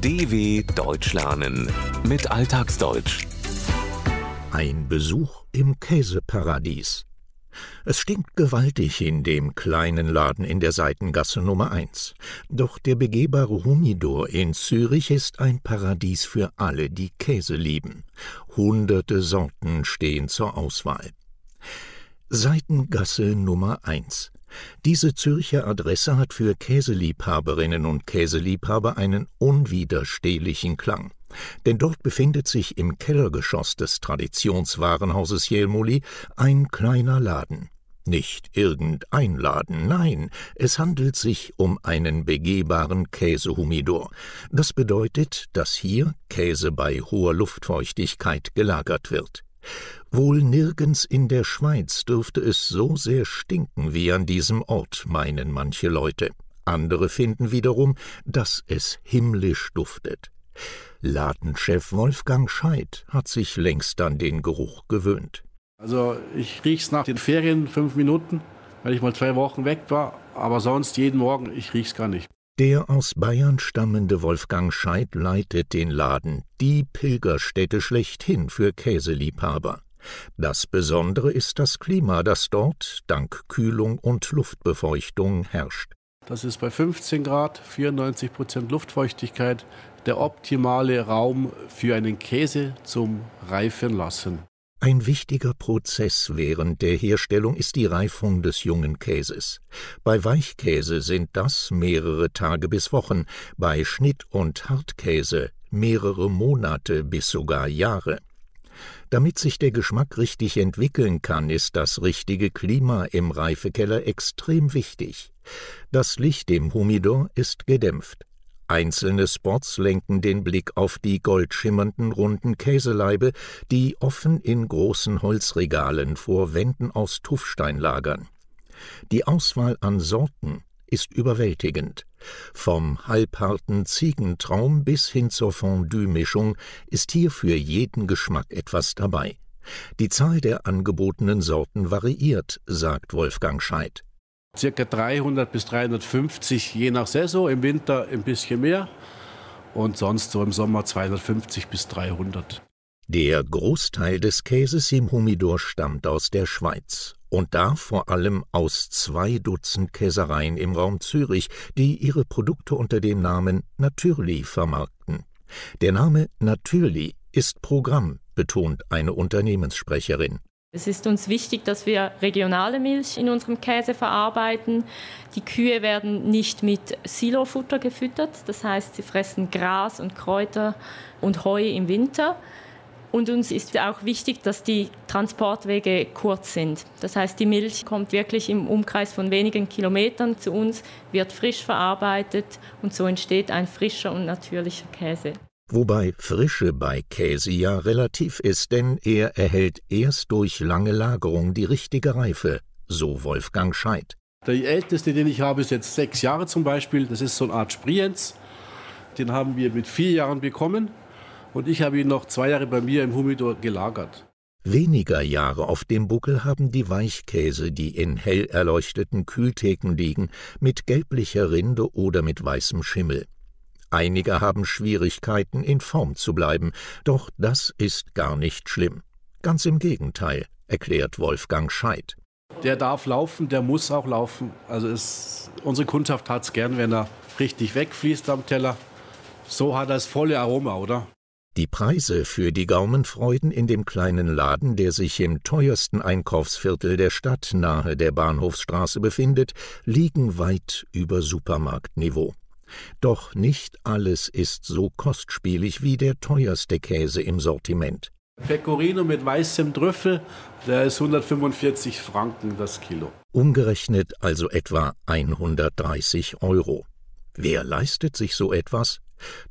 DW Deutsch lernen mit Alltagsdeutsch. Ein Besuch im Käseparadies. Es stinkt gewaltig in dem kleinen Laden in der Seitengasse Nummer 1. Doch der begehbare Humidor in Zürich ist ein Paradies für alle, die Käse lieben. Hunderte Sorten stehen zur Auswahl. Seitengasse Nummer 1. Diese Zürcher Adresse hat für Käseliebhaberinnen und Käseliebhaber einen unwiderstehlichen Klang. Denn dort befindet sich im Kellergeschoss des Traditionswarenhauses Jelmoli ein kleiner Laden. Nicht irgendein Laden, nein, es handelt sich um einen begehbaren Käsehumidor. Das bedeutet, dass hier Käse bei hoher Luftfeuchtigkeit gelagert wird. Wohl nirgends in der Schweiz dürfte es so sehr stinken wie an diesem Ort, meinen manche Leute. Andere finden wiederum, dass es himmlisch duftet. Ladenchef Wolfgang Scheid hat sich längst an den Geruch gewöhnt. Also ich riech's nach den Ferien fünf Minuten, weil ich mal zwei Wochen weg war, aber sonst jeden Morgen, ich riech's gar nicht. Der aus Bayern stammende Wolfgang Scheid leitet den Laden, die Pilgerstätte schlechthin für Käseliebhaber. Das Besondere ist das Klima, das dort dank Kühlung und Luftbefeuchtung herrscht. Das ist bei 15 Grad, 94 Prozent Luftfeuchtigkeit, der optimale Raum für einen Käse zum Reifen lassen. Ein wichtiger Prozess während der Herstellung ist die Reifung des jungen Käses. Bei Weichkäse sind das mehrere Tage bis Wochen, bei Schnitt- und Hartkäse mehrere Monate bis sogar Jahre. Damit sich der Geschmack richtig entwickeln kann, ist das richtige Klima im Reifekeller extrem wichtig. Das Licht im Humidor ist gedämpft. Einzelne Spots lenken den Blick auf die goldschimmernden runden Käseleibe, die offen in großen Holzregalen vor Wänden aus Tuffstein lagern. Die Auswahl an Sorten ist überwältigend. Vom halbharten Ziegentraum bis hin zur Fondue-Mischung ist hier für jeden Geschmack etwas dabei. Die Zahl der angebotenen Sorten variiert, sagt Wolfgang Scheid. Circa 300 bis 350 je nach Saison, im Winter ein bisschen mehr und sonst so im Sommer 250 bis 300. Der Großteil des Käses im Humidor stammt aus der Schweiz und da vor allem aus zwei Dutzend Käsereien im Raum Zürich, die ihre Produkte unter dem Namen Natürlich vermarkten. Der Name Natürlich ist Programm, betont eine Unternehmenssprecherin. Es ist uns wichtig, dass wir regionale Milch in unserem Käse verarbeiten. Die Kühe werden nicht mit Silofutter gefüttert, das heißt, sie fressen Gras und Kräuter und Heu im Winter. Und uns ist auch wichtig, dass die Transportwege kurz sind. Das heißt, die Milch kommt wirklich im Umkreis von wenigen Kilometern zu uns, wird frisch verarbeitet und so entsteht ein frischer und natürlicher Käse. Wobei Frische bei Käse ja relativ ist, denn er erhält erst durch lange Lagerung die richtige Reife, so Wolfgang Scheid. Der älteste, den ich habe, ist jetzt sechs Jahre zum Beispiel. Das ist so eine Art Sprienz. Den haben wir mit vier Jahren bekommen und ich habe ihn noch zwei Jahre bei mir im Humidor gelagert. Weniger Jahre auf dem Buckel haben die Weichkäse, die in hell erleuchteten Kühltheken liegen, mit gelblicher Rinde oder mit weißem Schimmel. Einige haben Schwierigkeiten, in Form zu bleiben, doch das ist gar nicht schlimm. Ganz im Gegenteil, erklärt Wolfgang Scheid. Der darf laufen, der muss auch laufen. Also es, unsere Kundschaft hat es gern, wenn er richtig wegfließt am Teller. So hat er das volle Aroma, oder? Die Preise für die Gaumenfreuden in dem kleinen Laden, der sich im teuersten Einkaufsviertel der Stadt nahe der Bahnhofsstraße befindet, liegen weit über Supermarktniveau. Doch nicht alles ist so kostspielig wie der teuerste Käse im Sortiment. Pecorino mit weißem Trüffel, der ist 145 Franken das Kilo. Umgerechnet also etwa 130 Euro. Wer leistet sich so etwas?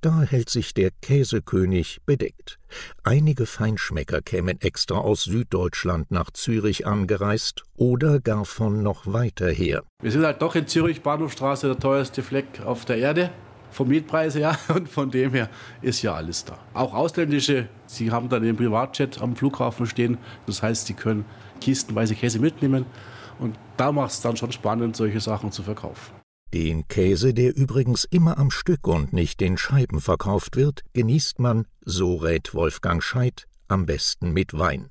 Da hält sich der Käsekönig bedeckt. Einige Feinschmecker kämen extra aus Süddeutschland nach Zürich angereist oder gar von noch weiter her. Wir sind halt doch in Zürich, Bahnhofstraße, der teuerste Fleck auf der Erde. Vom Mietpreis her und von dem her ist ja alles da. Auch ausländische, sie haben dann den Privatjet am Flughafen stehen. Das heißt, sie können kistenweise Käse mitnehmen. Und da macht es dann schon spannend, solche Sachen zu verkaufen. Den Käse, der übrigens immer am Stück und nicht in Scheiben verkauft wird, genießt man, so rät Wolfgang Scheidt, am besten mit Wein.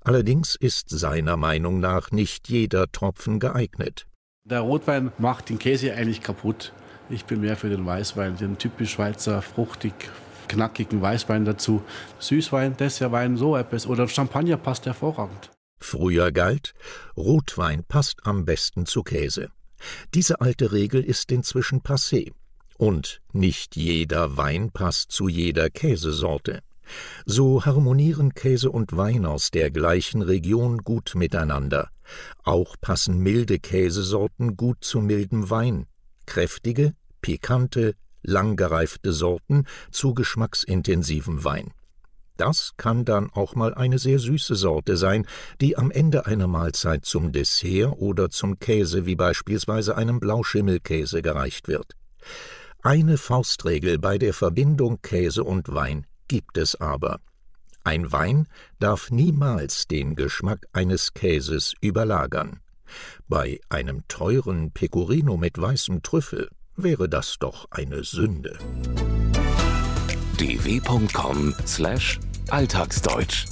Allerdings ist seiner Meinung nach nicht jeder Tropfen geeignet. Der Rotwein macht den Käse eigentlich kaputt. Ich bin mehr für den Weißwein, den typisch Schweizer, fruchtig, knackigen Weißwein dazu. Süßwein, Dessertwein, so etwas. Oder Champagner passt hervorragend. Früher galt, Rotwein passt am besten zu Käse. Diese alte Regel ist inzwischen passé. Und nicht jeder Wein passt zu jeder Käsesorte. So harmonieren Käse und Wein aus der gleichen Region gut miteinander. Auch passen milde Käsesorten gut zu mildem Wein, kräftige, pikante, langgereifte Sorten zu geschmacksintensivem Wein. Das kann dann auch mal eine sehr süße Sorte sein, die am Ende einer Mahlzeit zum Dessert oder zum Käse wie beispielsweise einem Blauschimmelkäse gereicht wird. Eine Faustregel bei der Verbindung Käse und Wein gibt es aber. Ein Wein darf niemals den Geschmack eines Käses überlagern. Bei einem teuren Pecorino mit weißem Trüffel wäre das doch eine Sünde. dw.com/alltagsdeutsch